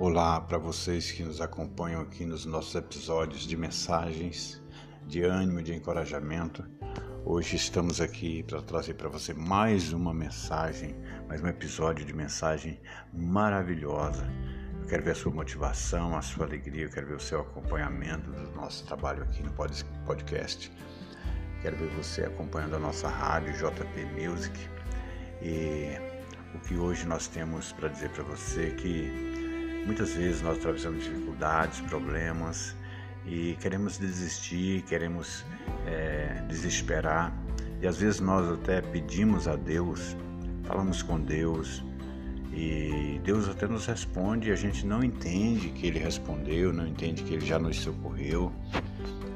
Olá para vocês que nos acompanham aqui nos nossos episódios de mensagens de ânimo, de encorajamento. Hoje estamos aqui para trazer para você mais uma mensagem, mais um episódio de mensagem maravilhosa. Eu quero ver a sua motivação, a sua alegria, eu quero ver o seu acompanhamento do nosso trabalho aqui no podcast. Quero ver você acompanhando a nossa rádio JP Music. E o que hoje nós temos para dizer para você é que Muitas vezes nós atravessamos dificuldades, problemas e queremos desistir, queremos é, desesperar. E às vezes nós até pedimos a Deus, falamos com Deus e Deus até nos responde e a gente não entende que Ele respondeu, não entende que Ele já nos socorreu,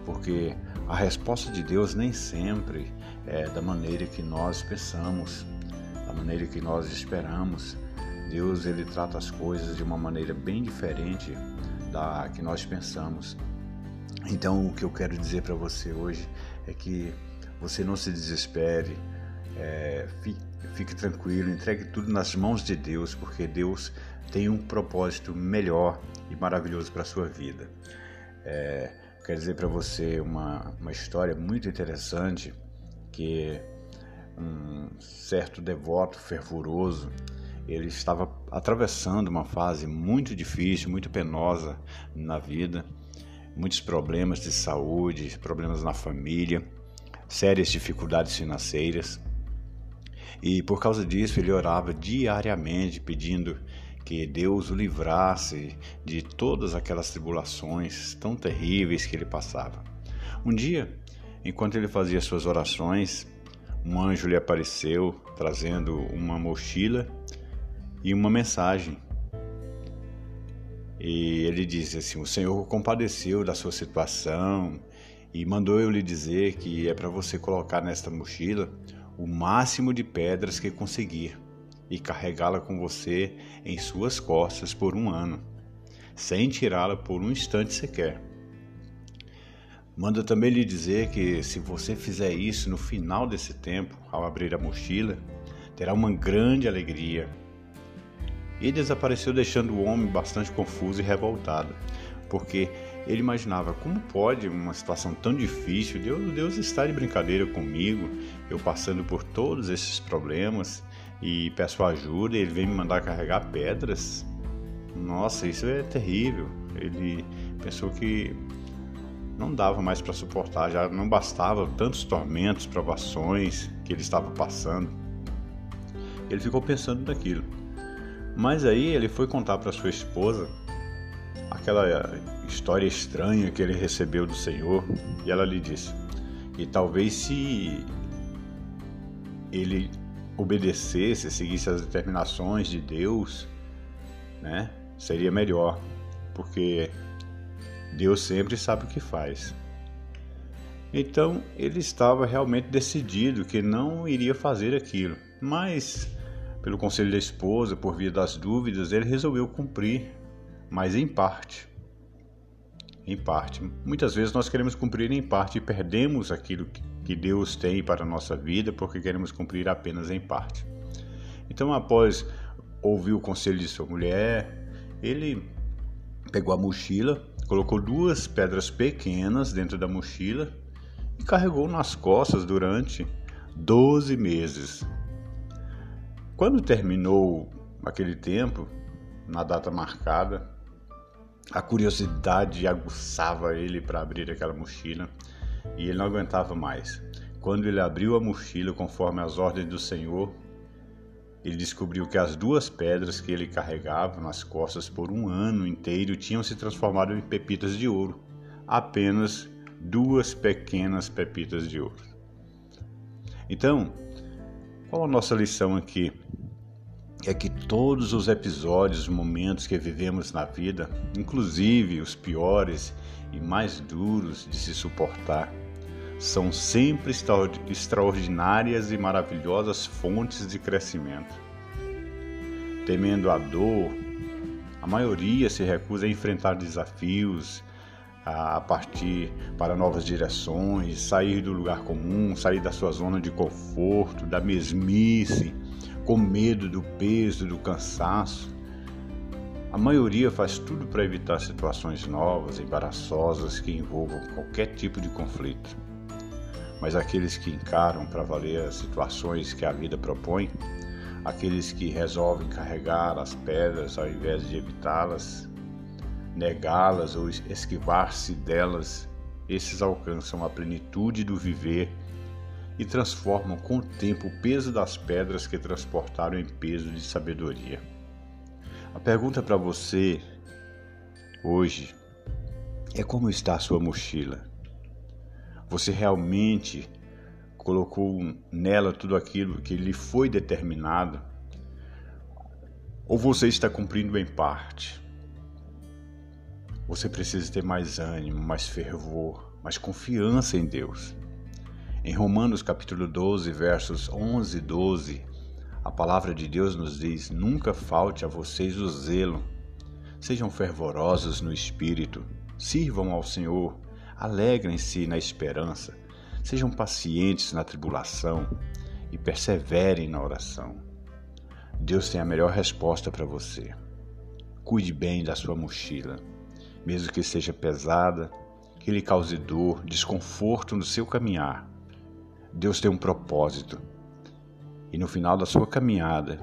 porque a resposta de Deus nem sempre é da maneira que nós pensamos, da maneira que nós esperamos. Deus ele trata as coisas de uma maneira bem diferente da que nós pensamos. Então, o que eu quero dizer para você hoje é que você não se desespere, é, fique, fique tranquilo, entregue tudo nas mãos de Deus, porque Deus tem um propósito melhor e maravilhoso para a sua vida. É, quero dizer para você uma, uma história muito interessante que um certo devoto fervoroso ele estava atravessando uma fase muito difícil, muito penosa na vida, muitos problemas de saúde, problemas na família, sérias dificuldades financeiras. E por causa disso, ele orava diariamente pedindo que Deus o livrasse de todas aquelas tribulações tão terríveis que ele passava. Um dia, enquanto ele fazia suas orações, um anjo lhe apareceu trazendo uma mochila e uma mensagem. E ele disse assim: O Senhor compadeceu da sua situação e mandou eu lhe dizer que é para você colocar nesta mochila o máximo de pedras que conseguir e carregá-la com você em suas costas por um ano, sem tirá-la por um instante sequer. Manda também lhe dizer que se você fizer isso no final desse tempo, ao abrir a mochila, terá uma grande alegria e desapareceu deixando o homem bastante confuso e revoltado, porque ele imaginava como pode uma situação tão difícil, Deus, Deus está de brincadeira comigo, eu passando por todos esses problemas e peço ajuda, e ele vem me mandar carregar pedras. Nossa, isso é terrível. Ele pensou que não dava mais para suportar, já não bastava tantos tormentos, provações que ele estava passando. Ele ficou pensando naquilo. Mas aí ele foi contar para sua esposa aquela história estranha que ele recebeu do Senhor e ela lhe disse: "E talvez se ele obedecesse, seguisse as determinações de Deus, né, seria melhor, porque Deus sempre sabe o que faz." Então ele estava realmente decidido que não iria fazer aquilo, mas pelo conselho da esposa, por via das dúvidas, ele resolveu cumprir, mas em parte. Em parte. Muitas vezes nós queremos cumprir em parte e perdemos aquilo que Deus tem para a nossa vida porque queremos cumprir apenas em parte. Então, após ouvir o conselho de sua mulher, ele pegou a mochila, colocou duas pedras pequenas dentro da mochila e carregou nas costas durante 12 meses. Quando terminou aquele tempo, na data marcada, a curiosidade aguçava ele para abrir aquela mochila e ele não aguentava mais. Quando ele abriu a mochila conforme as ordens do Senhor, ele descobriu que as duas pedras que ele carregava nas costas por um ano inteiro tinham se transformado em pepitas de ouro. Apenas duas pequenas pepitas de ouro. Então, qual a nossa lição aqui? É que todos os episódios, momentos que vivemos na vida, inclusive os piores e mais duros de se suportar, são sempre extraordinárias e maravilhosas fontes de crescimento. Temendo a dor, a maioria se recusa a enfrentar desafios, a partir para novas direções, sair do lugar comum, sair da sua zona de conforto, da mesmice, com medo do peso, do cansaço. A maioria faz tudo para evitar situações novas, embaraçosas que envolvam qualquer tipo de conflito. Mas aqueles que encaram para valer as situações que a vida propõe, aqueles que resolvem carregar as pedras ao invés de evitá-las, negá-las ou esquivar-se delas, esses alcançam a plenitude do viver e transformam com o tempo o peso das pedras que transportaram em peso de sabedoria. A pergunta para você hoje é como está a sua mochila? Você realmente colocou nela tudo aquilo que lhe foi determinado? Ou você está cumprindo em parte? Você precisa ter mais ânimo, mais fervor, mais confiança em Deus. Em Romanos capítulo 12, versos 11 e 12, a palavra de Deus nos diz: Nunca falte a vocês o zelo. Sejam fervorosos no espírito, sirvam ao Senhor, alegrem-se na esperança, sejam pacientes na tribulação e perseverem na oração. Deus tem a melhor resposta para você. Cuide bem da sua mochila, mesmo que seja pesada, que lhe cause dor, desconforto no seu caminhar. Deus tem um propósito e no final da sua caminhada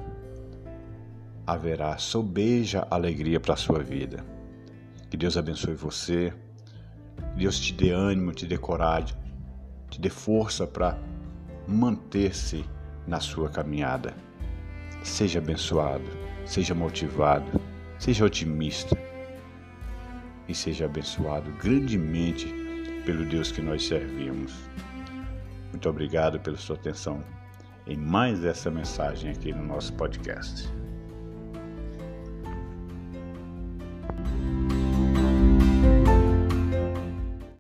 haverá sobeja alegria para a sua vida. Que Deus abençoe você, que Deus te dê ânimo, te dê coragem, te dê força para manter-se na sua caminhada. Seja abençoado, seja motivado, seja otimista e seja abençoado grandemente pelo Deus que nós servimos. Muito obrigado pela sua atenção em mais essa mensagem aqui no nosso podcast.